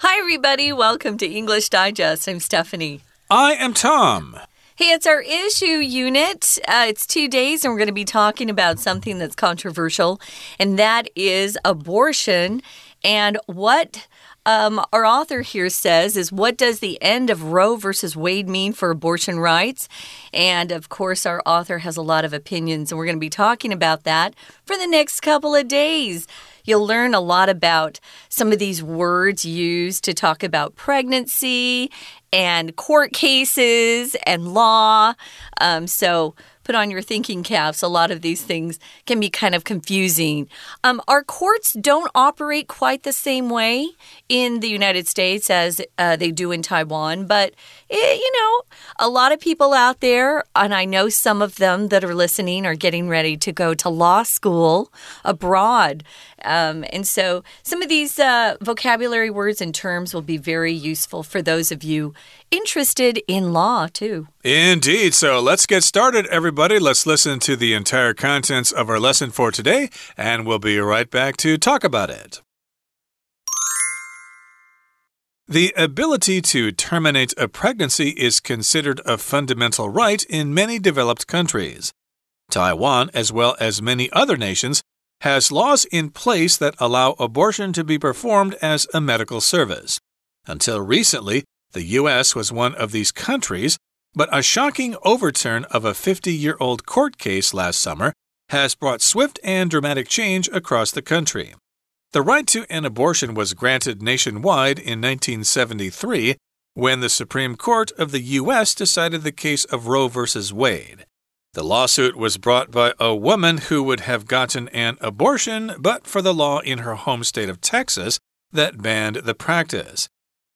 Hi, everybody. Welcome to English Digest. I'm Stephanie. I am Tom. Hey, it's our issue unit. Uh, it's two days, and we're going to be talking about something that's controversial, and that is abortion and what. Um, our author here says is what does the end of Roe versus Wade mean for abortion rights? And of course, our author has a lot of opinions, and we're going to be talking about that for the next couple of days. You'll learn a lot about some of these words used to talk about pregnancy and court cases and law. Um, so, put on your thinking caps. A lot of these things can be kind of confusing. Um, our courts don't operate quite the same way in the United States as uh, they do in Taiwan, but it, eh, you know, a lot of people out there, and I know some of them that are listening are getting ready to go to law school abroad. Um, and so some of these uh, vocabulary words and terms will be very useful for those of you interested in law, too. Indeed. So let's get started, everybody. Let's listen to the entire contents of our lesson for today, and we'll be right back to talk about it. The ability to terminate a pregnancy is considered a fundamental right in many developed countries. Taiwan, as well as many other nations, has laws in place that allow abortion to be performed as a medical service. Until recently, the U.S. was one of these countries, but a shocking overturn of a 50 year old court case last summer has brought swift and dramatic change across the country. The right to an abortion was granted nationwide in 1973 when the Supreme Court of the U.S. decided the case of Roe v. Wade. The lawsuit was brought by a woman who would have gotten an abortion but for the law in her home state of Texas that banned the practice.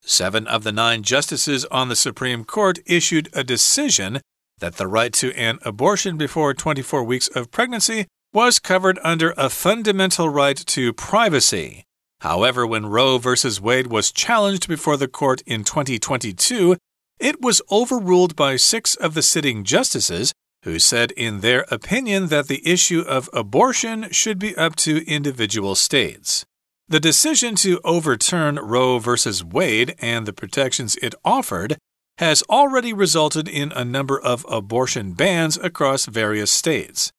Seven of the nine justices on the Supreme Court issued a decision that the right to an abortion before 24 weeks of pregnancy was covered under a fundamental right to privacy. However, when Roe v. Wade was challenged before the court in 2022, it was overruled by six of the sitting justices who said in their opinion that the issue of abortion should be up to individual states. The decision to overturn Roe v. Wade and the protections it offered has already resulted in a number of abortion bans across various states.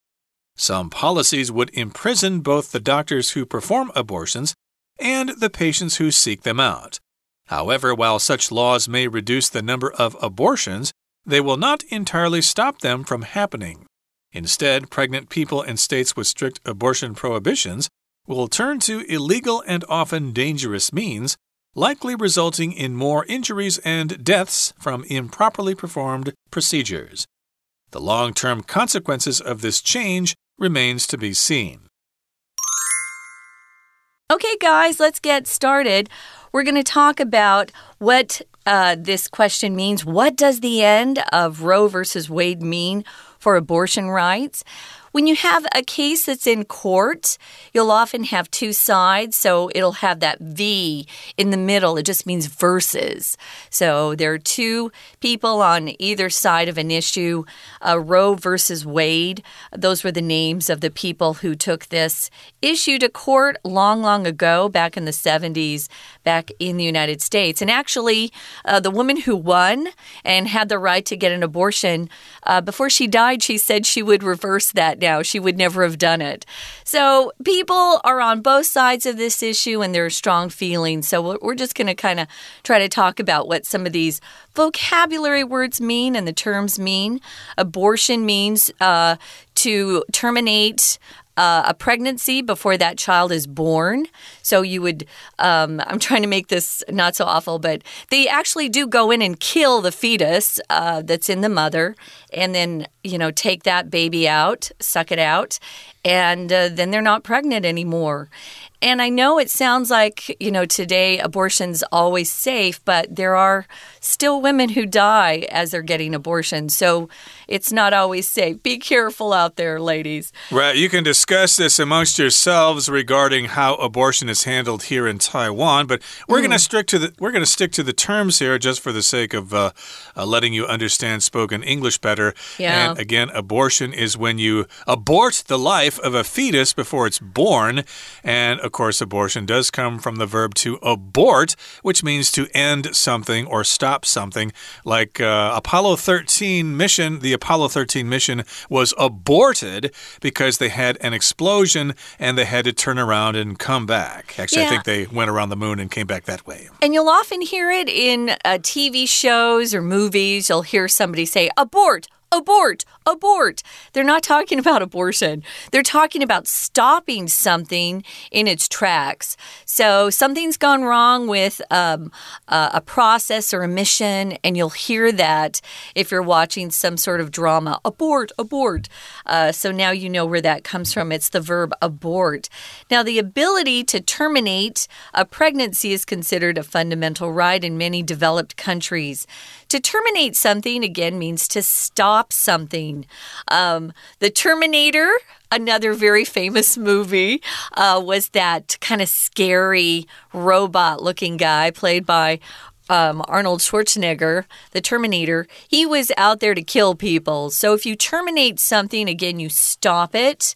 Some policies would imprison both the doctors who perform abortions and the patients who seek them out. However, while such laws may reduce the number of abortions, they will not entirely stop them from happening. Instead, pregnant people in states with strict abortion prohibitions will turn to illegal and often dangerous means, likely resulting in more injuries and deaths from improperly performed procedures. The long term consequences of this change remains to be seen. Okay, guys, let's get started. We're going to talk about what uh, this question means. What does the end of Roe versus Wade mean for abortion rights? When you have a case that's in court, you'll often have two sides. So it'll have that V in the middle. It just means versus. So there are two people on either side of an issue. Uh, Roe versus Wade. Those were the names of the people who took this issue to court long, long ago, back in the 70s, back in the United States. And actually, uh, the woman who won and had the right to get an abortion, uh, before she died, she said she would reverse that now. She would never have done it. So people are on both sides of this issue and there are strong feelings. So we're just going to kind of try to talk about what some of these vocabulary words mean and the terms mean. Abortion means uh, to terminate uh, a pregnancy before that child is born. So you would, um, I'm trying to make this not so awful, but they actually do go in and kill the fetus uh, that's in the mother and then, you know, take that baby out, suck it out, and uh, then they're not pregnant anymore. And I know it sounds like, you know, today abortion's always safe, but there are still women who die as they're getting abortions. So it's not always safe. Be careful out there, ladies. Right. You can discuss this amongst yourselves regarding how abortion is handled here in Taiwan, but we're mm. going to stick to the we're going to stick to the terms here just for the sake of uh, uh, letting you understand spoken English better. Yeah. And again, abortion is when you abort the life of a fetus before it's born, and of course, abortion does come from the verb to abort, which means to end something or stop something. Like uh, Apollo 13 mission, the Apollo 13 mission was aborted because they had an explosion and they had to turn around and come back. Actually, yeah. I think they went around the moon and came back that way. And you'll often hear it in uh, TV shows or movies. You'll hear somebody say, abort abort, abort. They're not talking about abortion. They're talking about stopping something in its tracks. So something's gone wrong with um, a process or a mission, and you'll hear that if you're watching some sort of drama. Abort, abort. Uh, so now you know where that comes from. It's the verb abort. Now, the ability to terminate a pregnancy is considered a fundamental right in many developed countries. To terminate something, again, means to stop something. Um, the Terminator, another very famous movie, uh, was that kind of scary robot looking guy played by um, Arnold Schwarzenegger, the Terminator, he was out there to kill people. So if you terminate something, again, you stop it.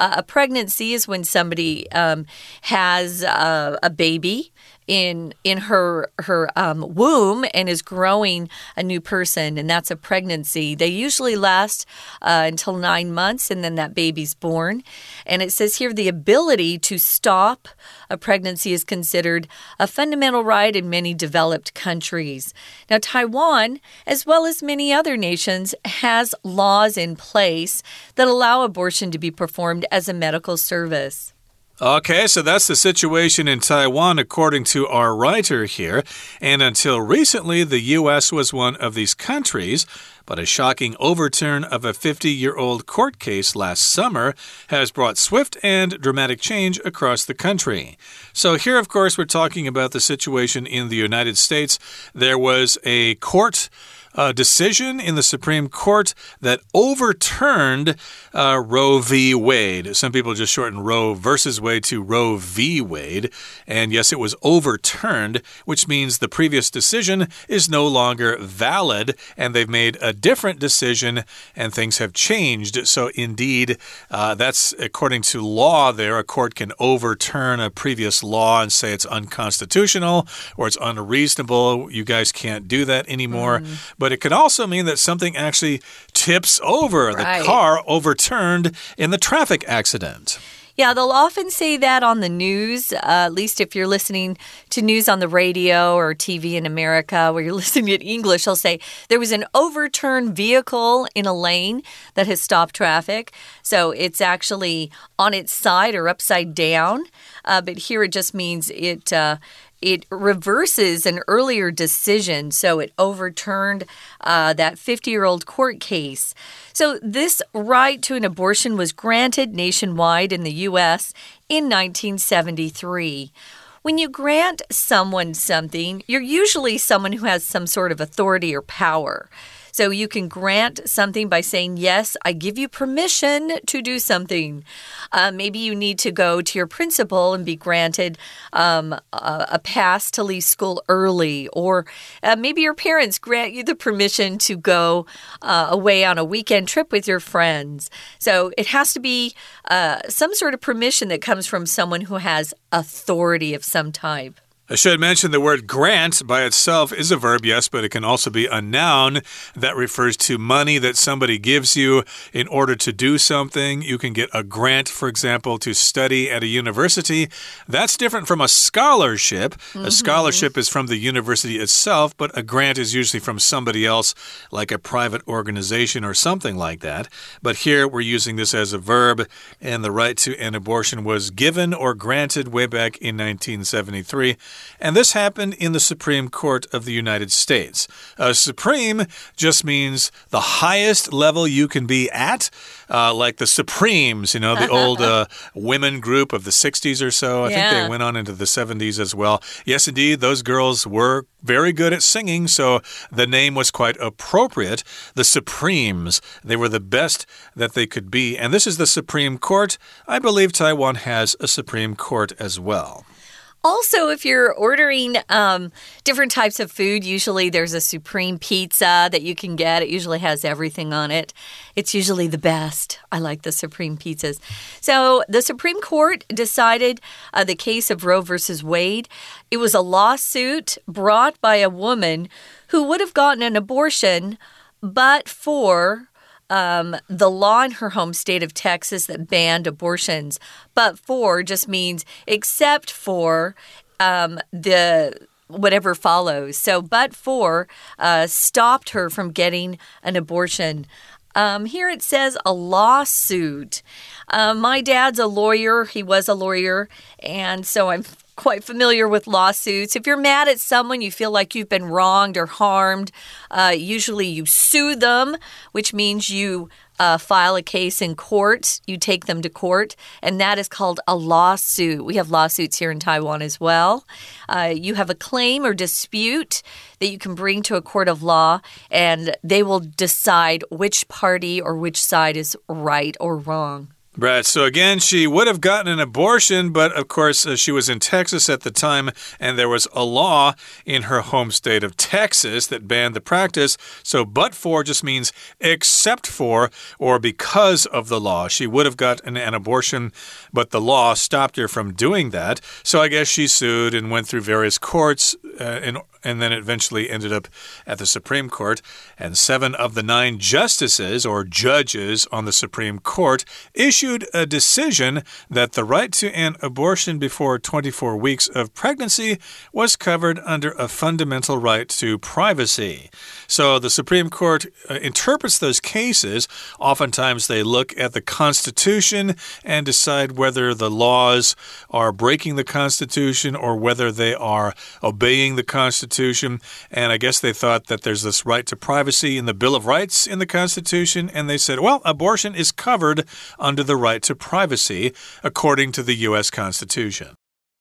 Uh, a pregnancy is when somebody um, has uh, a baby in in her her um, womb and is growing a new person, and that's a pregnancy. They usually last uh, until nine months, and then that baby's born. And it says here the ability to stop a pregnancy is considered a fundamental right in many developed countries. Now, Taiwan, as well as many other nations, has laws in place that allow abortion to be performed as a medical service. Okay, so that's the situation in Taiwan, according to our writer here. And until recently, the U.S. was one of these countries. But a shocking overturn of a 50 year old court case last summer has brought swift and dramatic change across the country. So, here, of course, we're talking about the situation in the United States. There was a court uh, decision in the Supreme Court that overturned uh, Roe v. Wade. Some people just shorten Roe versus Wade to Roe v. Wade. And yes, it was overturned, which means the previous decision is no longer valid, and they've made a different decision, and things have changed. So, indeed, uh, that's according to law there. A court can overturn a previous law and say it's unconstitutional or it's unreasonable. You guys can't do that anymore. Mm. But but it could also mean that something actually tips over. Right. The car overturned in the traffic accident. Yeah, they'll often say that on the news, uh, at least if you're listening to news on the radio or TV in America where you're listening in English, they'll say there was an overturned vehicle in a lane that has stopped traffic. So it's actually on its side or upside down. Uh, but here it just means it. Uh, it reverses an earlier decision, so it overturned uh, that 50 year old court case. So, this right to an abortion was granted nationwide in the U.S. in 1973. When you grant someone something, you're usually someone who has some sort of authority or power. So you can grant something by saying, Yes, I give you permission to do something. Uh, maybe you need to go to your principal and be granted um, a, a, pass to leave school early, or uh, maybe your parents grant you the permission to go uh, away on a weekend trip with your friends. So it has to be uh, some sort of permission that comes from someone who has authority of some type. I should mention the word grant by itself is a verb, yes, but it can also be a noun that refers to money that somebody gives you in order to do something. You can get a grant, for example, to study at a university. That's different from a scholarship. Mm -hmm. A mm-hmm. scholarship is from the university itself, but a grant is usually from somebody else, like a private organization or something like that. But here we're using this as a verb, and the right to an abortion was given or granted way back in 1973. And this happened in the Supreme Court of the United States. Uh, supreme just means the highest level you can be at, uh, like the Supremes, you know, the old uh, women group of the 60s or so. I yeah. think they went on into the 70s as well. Yes, indeed, those girls were very good at singing, so the name was quite appropriate. The Supremes, they were the best that they could be. And this is the Supreme Court. I believe Taiwan has a Supreme Court as well. Also, if you're ordering um, different types of food, usually there's a supreme pizza that you can get. It usually has everything on it. It's usually the best. I like the supreme pizzas. So, the Supreme Court decided uh, the case of Roe versus Wade. It was a lawsuit brought by a woman who would have gotten an abortion, but for um, the law in her home state of Texas that banned abortions. But for just means except for um, the whatever follows. So, but for uh, stopped her from getting an abortion. Um, here it says a lawsuit. Uh, my dad's a lawyer. He was a lawyer. And so I'm quite familiar with lawsuits. If you're mad at someone, you feel like you've been wronged or harmed, uh, usually you sue them, which means you uh, file a case in court, you take them to court, and that is called a lawsuit. We have lawsuits here in Taiwan as well. Uh, you have a claim or dispute that you can bring to a court of law, and they will decide which party or which side is right or wrong. Right. So again, she would have gotten an abortion, but of course, uh, she was in Texas at the time, and there was a law in her home state of Texas that banned the practice. So, but for just means except for or because of the law. She would have gotten an abortion, but the law stopped her from doing that. So, I guess she sued and went through various courts uh, in and then eventually ended up at the Supreme Court. And seven of the nine justices or judges on the Supreme Court issued a decision that the right to an abortion before 24 weeks of pregnancy was covered under a fundamental right to privacy. So the Supreme Court uh, interprets those cases. Oftentimes they look at the Constitution and decide whether the laws are breaking the Constitution or whether they are obeying the. Constitution. And I guess they thought that there's this right to privacy in the Bill of Rights in the Constitution. And they said, well, abortion is covered under the right to privacy, according to the U.S. Constitution.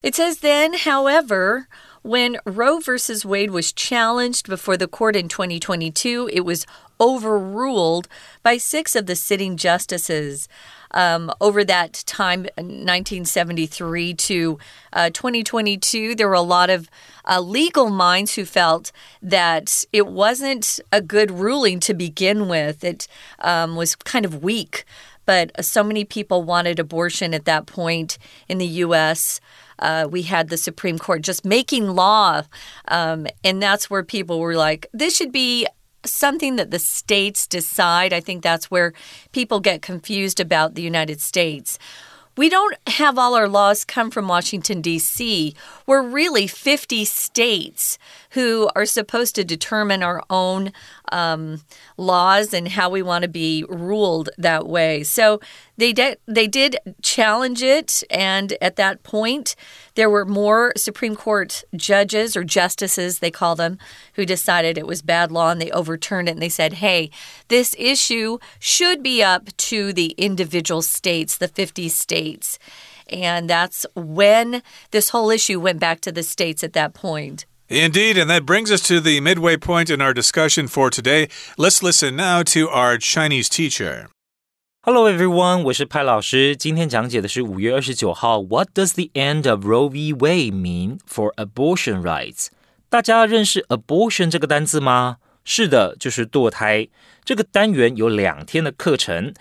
It says then, however, when Roe versus Wade was challenged before the court in 2022, it was overruled by six of the sitting justices um, over that time, 1973 to uh, 2022, there were a lot of uh, legal minds who felt that it wasn't a good ruling to begin with. It um, was kind of weak, but so many people wanted abortion at that point in the U.S. Uh, we had the Supreme Court just making law. Um, and that's where people were like, this should be something that the states decide. I think that's where people get confused about the United States. We don't have all our laws come from Washington, D.C. We're really 50 states who are supposed to determine our own um, laws and how we want to be ruled that way. So they did they did challenge it, and at that point, there were more Supreme Court judges or justices, they call them, who decided it was bad law and they overturned it and they said, hey, this issue should be up to the individual states, the 50 states. And that's when this whole issue went back to the states at that point. Indeed, and that brings us to the midway point in our discussion for today. Let's listen now to our Chinese teacher. Hello everyone，我是派老师。今天讲解的是五月二十九号，What does the end of Roe v. Wade mean for abortion rights？大家认识 abortion 这个单字吗？是的，就是堕胎。这个单元有两天的课程，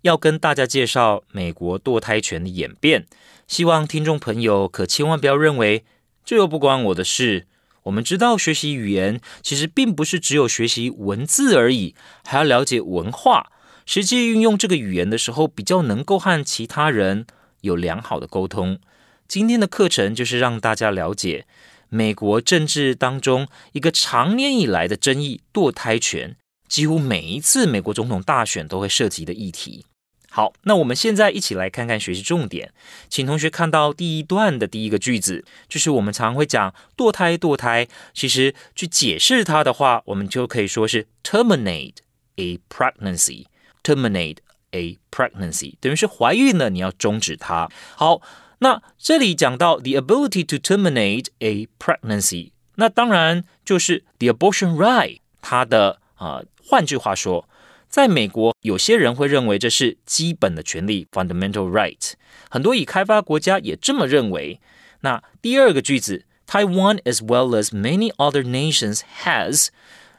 要跟大家介绍美国堕胎权的演变。希望听众朋友可千万不要认为这又不关我的事。我们知道，学习语言其实并不是只有学习文字而已，还要了解文化。实际运用这个语言的时候，比较能够和其他人有良好的沟通。今天的课程就是让大家了解美国政治当中一个长年以来的争议——堕胎权，几乎每一次美国总统大选都会涉及的议题。好，那我们现在一起来看看学习重点，请同学看到第一段的第一个句子，就是我们常会讲堕胎，堕胎。其实去解释它的话，我们就可以说是 terminate a pregnancy pregnancy，terminate a pregnancy，等于是怀孕了，你要终止它。好，那这里讲到 the ability to terminate a pregnancy，那当然就是 the abortion right，它的啊，换句话说。在美国，有些人会认为这是基本的权利 （fundamental right）。很多已开发国家也这么认为。 那第二个句子，Taiwan as well as many other nations has，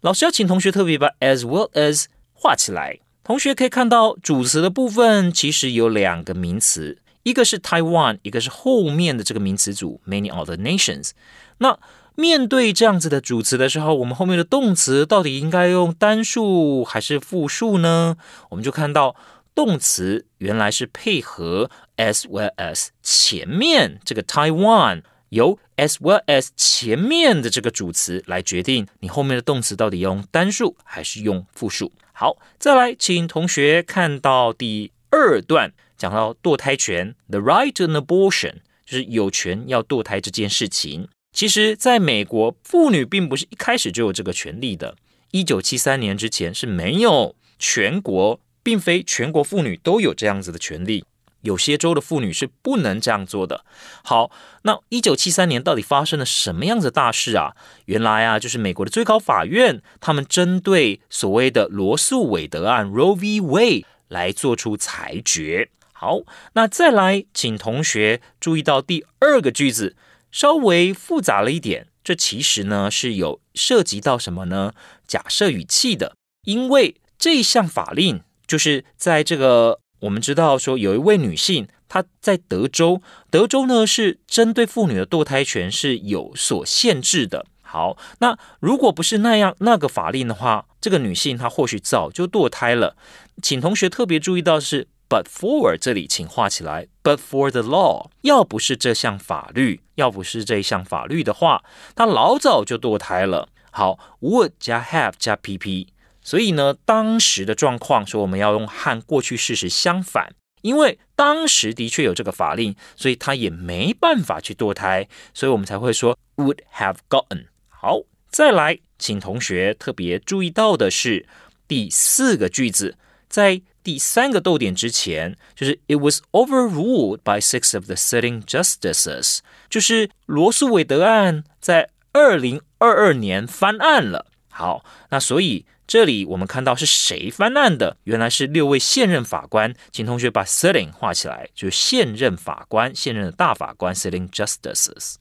老师要请同学特别把 as well as 画起来。 同学可以看到主词的部分其实有两个名词，一个是 Taiwan，一个是后面的这个名词组 many other nations。那面对这样子的主词的时候，我们后面的动词到底应该用单数还是复数呢？我们就看到动词原来是配合 as well as 前面这个 Taiwan，由 as well as 前面的这个主词来决定你后面的动词到底用单数还是用复数。好，再来，请同学看到第二段，讲到堕胎权，the right to an abortion，就是有权要堕胎这件事情。其实，在美国，妇女并不是一开始就有这个权利的。一九七三年之前是没有全国，并非全国妇女都有这样子的权利。有些州的妇女是不能这样做的。好，那一九七三年到底发生了什么样子的大事啊？原来啊，就是美国的最高法院，他们针对所谓的罗素韦德案 （Roe v. Wade） 来做出裁决。好，那再来，请同学注意到第二个句子，稍微复杂了一点。这其实呢是有涉及到什么呢？假设语气的，因为这项法令就是在这个。我们知道说有一位女性，她在德州，德州呢是针对妇女的堕胎权是有所限制的。好，那如果不是那样那个法令的话，这个女性她或许早就堕胎了。请同学特别注意到是 but for 这里，请画起来。but for the law，要不是这项法律，要不是这一项法律的话，她老早就堕胎了。好，would 加 have 加 pp。所以呢，当时的状况说我们要用和过去事实相反，因为当时的确有这个法令，所以他也没办法去堕胎，所以我们才会说 would have gotten。好，再来，请同学特别注意到的是第四个句子，在第三个逗点之前，就是 it was overruled by six of the sitting justices，就是罗素韦德案在二零二二年翻案了。好，那所以。这里我们看到是谁翻案的？原来是六位现任法官，请同学把 sitting 画起来，就是现任法官、现任的大法官 sitting justices。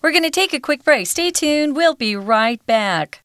We're going to take a quick break. Stay tuned. We'll be right back.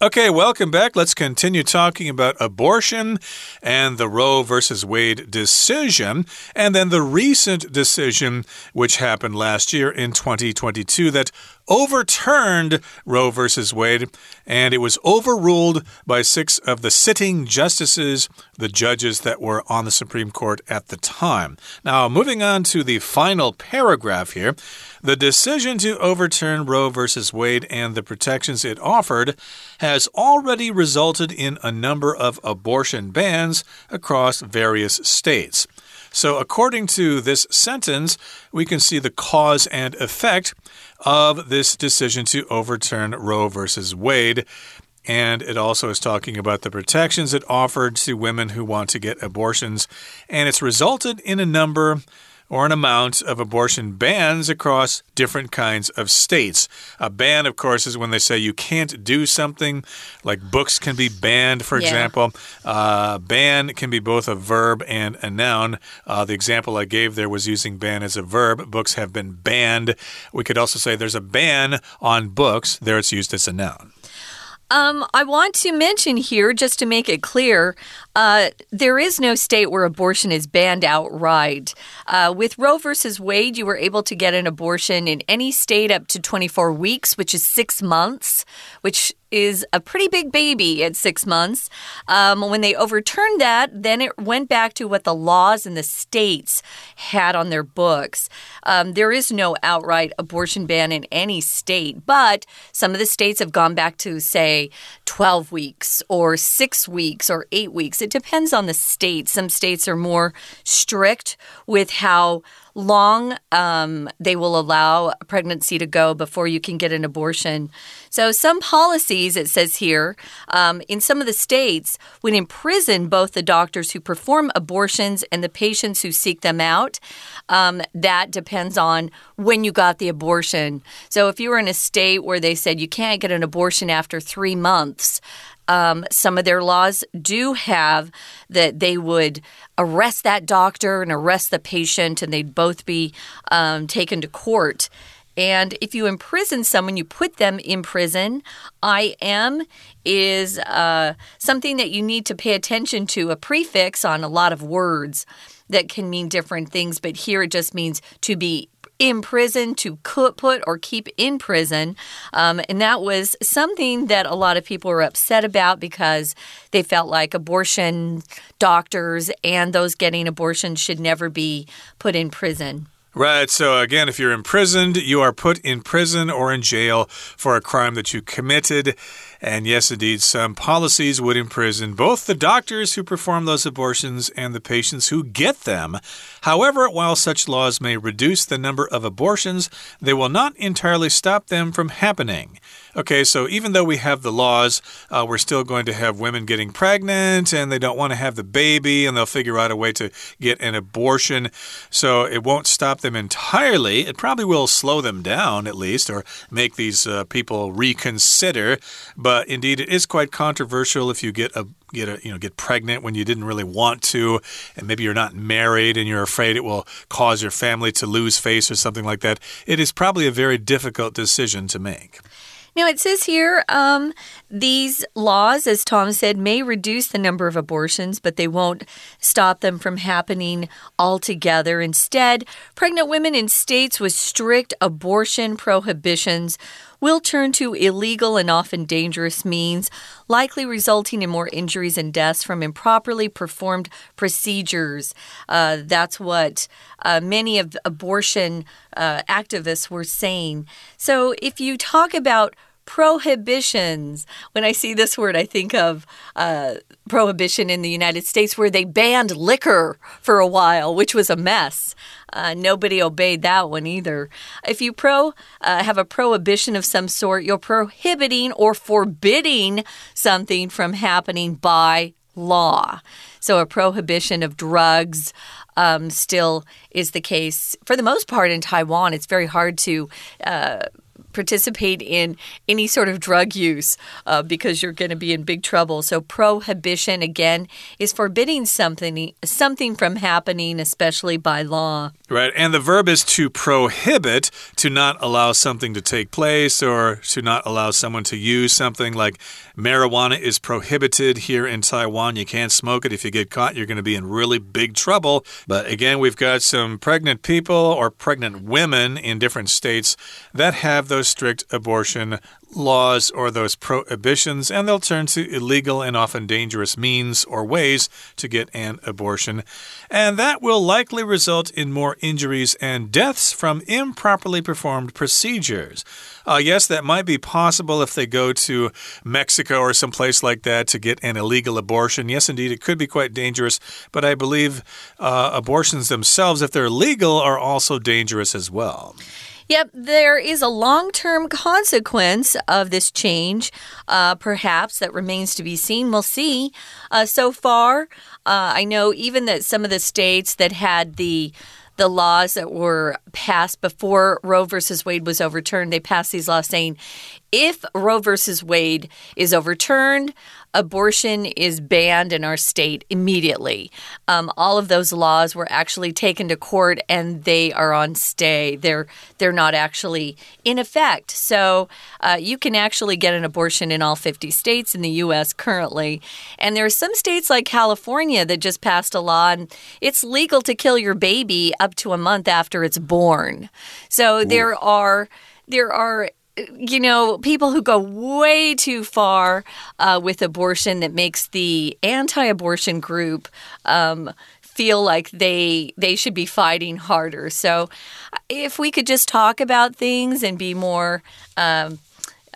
Okay, welcome back. Let's continue talking about abortion and the Roe versus Wade decision, and then the recent decision which happened last year in 2022 that overturned Roe versus Wade, and it was overruled by six of the sitting justices, the judges that were on the Supreme Court at the time. Now, moving on to the final paragraph here. The decision to overturn Roe versus Wade and the protections it offered has already resulted in a number of abortion bans across various states. So, according to this sentence, we can see the cause and effect of this decision to overturn Roe versus Wade. And it also is talking about the protections it offered to women who want to get abortions. And it's resulted in a number or an amount of abortion bans across different kinds of states. A ban, of course, is when they say you can't do something, like books can be banned, for yeah. example. Uh, ban can be both a verb and a noun. Uh, the example I gave there was using ban as a verb. Books have been banned. We could also say there's a ban on books. There it's used as a noun. Um, I want to mention here, just to make it clear, uh, there is no state where abortion is banned outright. Uh, with Roe versus Wade, you were able to get an abortion in any state up to 24 weeks, which is six months, which is a pretty big baby at six months. Um, when they overturned that, then it went back to what the laws in the states had on their books. Um, there is no outright abortion ban in any state, but some of the states have gone back to, say, 12 weeks or six weeks or eight weeks. It depends on the state. Some states are more strict with how long um, they will allow a pregnancy to go before you can get an abortion. So, some policies, it says here, um, in some of the states would imprison both the doctors who perform abortions and the patients who seek them out. Um, that depends on when you got the abortion. So, if you were in a state where they said you can't get an abortion after three months, um, some of their laws do have that they would arrest that doctor and arrest the patient, and they'd both be um, taken to court. And if you imprison someone, you put them in prison. IM is uh, something that you need to pay attention to, a prefix on a lot of words that can mean different things, but here it just means to be in prison, to put or keep in prison. Um, and that was something that a lot of people were upset about because they felt like abortion doctors and those getting abortions should never be put in prison. Right. So, again, if you're imprisoned, you are put in prison or in jail for a crime that you committed. And yes, indeed, some policies would imprison both the doctors who perform those abortions and the patients who get them. However, while such laws may reduce the number of abortions, they will not entirely stop them from happening. Okay, so even though we have the laws, uh, we're still going to have women getting pregnant and they don't want to have the baby and they'll figure out a way to get an abortion. So it won't stop them entirely. It probably will slow them down at least or make these uh, people reconsider. But indeed, it is quite controversial if you get a get a you know get pregnant when you didn't really want to and maybe you're not married and you're afraid it will cause your family to lose face or something like that it is probably a very difficult decision to make now, it says here um, these laws, as Tom said, may reduce the number of abortions, but they won't stop them from happening altogether. Instead, pregnant women in states with strict abortion prohibitions will turn to illegal and often dangerous means, likely resulting in more injuries and deaths from improperly performed procedures. Uh, that's what uh, many of abortion uh, activists were saying. So if you talk about prohibitions. When I see this word, I think of uh, prohibition in the United States where they banned liquor for a while, which was a mess. Uh, nobody obeyed that one either. If you pro uh, have a prohibition of some sort, you're prohibiting or forbidding something from happening by law. So a prohibition of drugs. Um, still is the case for the most part in Taiwan. It's very hard to uh, participate in any sort of drug use uh, because you're going to be in big trouble. So prohibition again is forbidding something something from happening, especially by law. Right, and the verb is to prohibit, to not allow something to take place or to not allow someone to use something like marijuana is prohibited here in Taiwan. You can't smoke it. If you get caught, you're going to be in really big trouble. But again, we've got some pregnant people or pregnant women in different states that have those strict abortion laws or those prohibitions, and they'll turn to illegal and often dangerous means or ways to get an abortion. And that will likely result in more injuries and deaths from improperly performed procedures. Uh, yes, that might be possible if they go to Mexico or someplace like that to get an illegal abortion. Yes, indeed, it could be quite dangerous, but I believe uh, abortions themselves, if they're legal, are also dangerous as well. Yep, there is a long term consequence of this change, uh, perhaps, that remains to be seen. We'll see. Uh, so far, uh, I know even that some of the states that had the the laws that were passed before Roe versus Wade was overturned, they passed these laws saying if Roe versus Wade is overturned, abortion is banned in our state immediately. Um, all of those laws were actually taken to court and they are on stay. They're they're not actually in effect. So uh, you can actually get an abortion in all 50 states in the U.S. currently. And there are some states like California that just passed a law and it's legal to kill your baby up to a month after it's born. So Ooh. there are there are you know, people who go way too far uh, with abortion that makes the anti-abortion group um, feel like they they should be fighting harder. So, if we could just talk about things and be more. Um,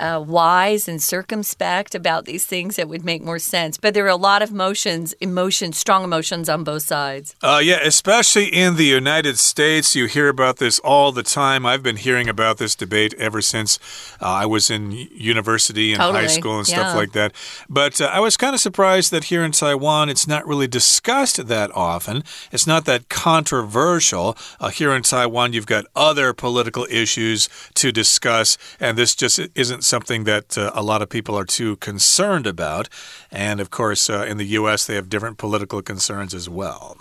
uh, wise and circumspect about these things, it would make more sense. But there are a lot of emotions, emotions, strong emotions on both sides. Uh, yeah, especially in the United States, you hear about this all the time. I've been hearing about this debate ever since uh, I was in university and Totally, high school and yeah. stuff like that. But uh, I was kind of surprised that here in Taiwan, it's not really discussed that often. It's not that controversial. Uh, here in Taiwan, you've got other political issues to discuss, and this just isn't something that uh, a lot of people are too concerned about. And of course, uh, in the U.S., they have different political concerns as well.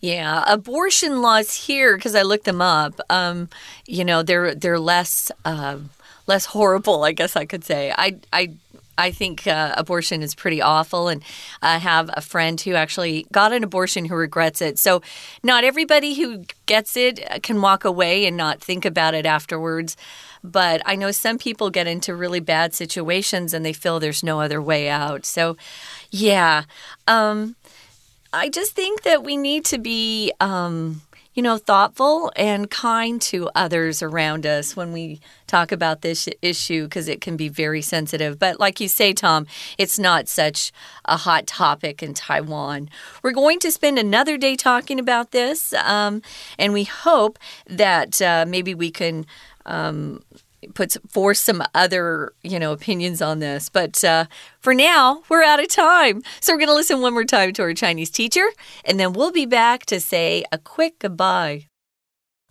Yeah, abortion laws here because I looked them up. Um, you know, they're they're less uh, less horrible, I guess I could say. I I I think uh, abortion is pretty awful, and I have a friend who actually got an abortion who regrets it. So, not everybody who gets it can walk away and not think about it afterwards. But I know some people get into really bad situations and they feel there's no other way out. So, yeah. Um, I just think that we need to be, um, you know, thoughtful and kind to others around us when we talk about this issue because it can be very sensitive. But like you say, Tom, it's not such a hot topic in Taiwan. We're going to spend another day talking about this, um, and we hope that uh, maybe we can Um, puts forth some other you know opinions on this but uh, for now we're out of time so we're going to listen one more time to our chinese teacher and then we'll be back to say a quick goodbye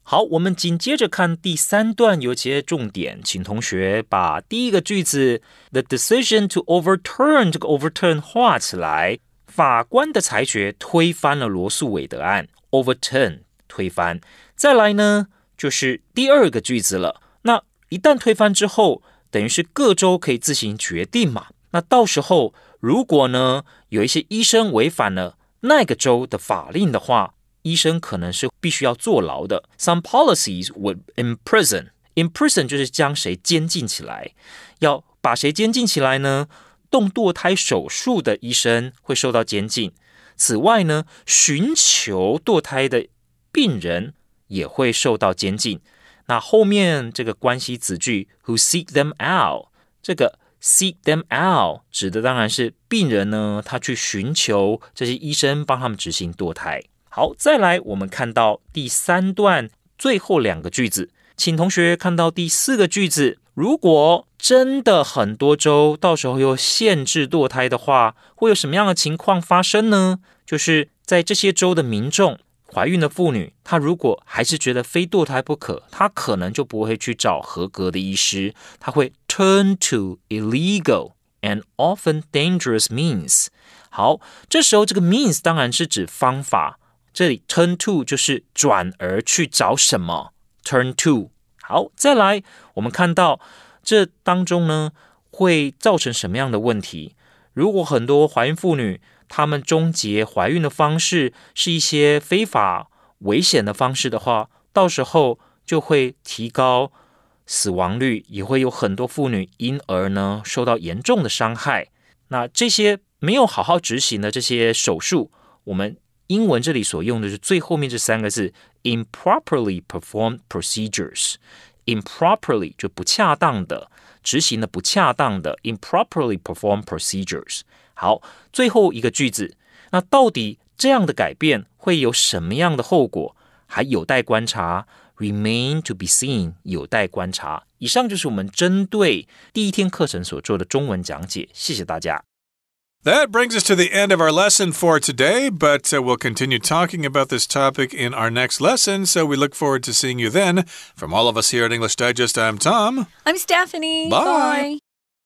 好，我们紧接着看第三段有些重点，请同学把第一个句子 “the decision to overturn” 这个 “overturn” 画起来。法官的裁决推翻了罗素韦德案，overturn 推翻。再来呢， 就是第二个句子了。那一旦推翻之后，等于是各州可以自行决定嘛。那到时候如果呢有一些医生违反了那个州的法令的话，医生可能是必须要坐牢的。Some policies would imprison. Imprison 就是将谁监禁起来。要把谁监禁起来呢？动堕胎手术的医生会受到监禁。此外呢，寻求堕胎的病人也会受到监禁。那后面这个关系子句 who seek them out，这个 seek them out 指的当然是病人呢，他去寻求这些医生帮他们执行堕胎。好，再来我们看到第三段最后两个句子，请同学看到第四个句子。如果真的很多州到时候又限制堕胎的话，会有什么样的情况发生呢？就是在这些州的民众怀孕的妇女，她如果还是觉得非堕胎不可，她可能就不会去找合格的医师，她会 turn to illegal and often dangerous means。好，这时候这个 means 当然是指方法。这里 turn to 就是转而去找什么，turn to。好，再来，我们看到这当中呢会造成什么样的问题？如果很多怀孕妇女她们终结怀孕的方式是一些非法、危险的方式的话，到时候就会提高死亡率，也会有很多妇女因而呢受到严重的伤害。那这些没有好好执行的这些手术，我们英文这里所用的是最后面这三个字 improperly performed procedures。improperly 就不恰当的执行的不恰当的 improperly perform procedures。好，最后一个句子，那到底这样的改变会有什么样的后果？还有待观察，remain to be seen，有待观察。以上就是我们针对第一天课程所做的中文讲解，谢谢大家。That brings us to the end of our lesson for today, but uh, we'll continue talking about this topic in our next lesson, so we look forward to seeing you then. From all of us here at English Digest, I'm Tom. i'm stephanie Bye.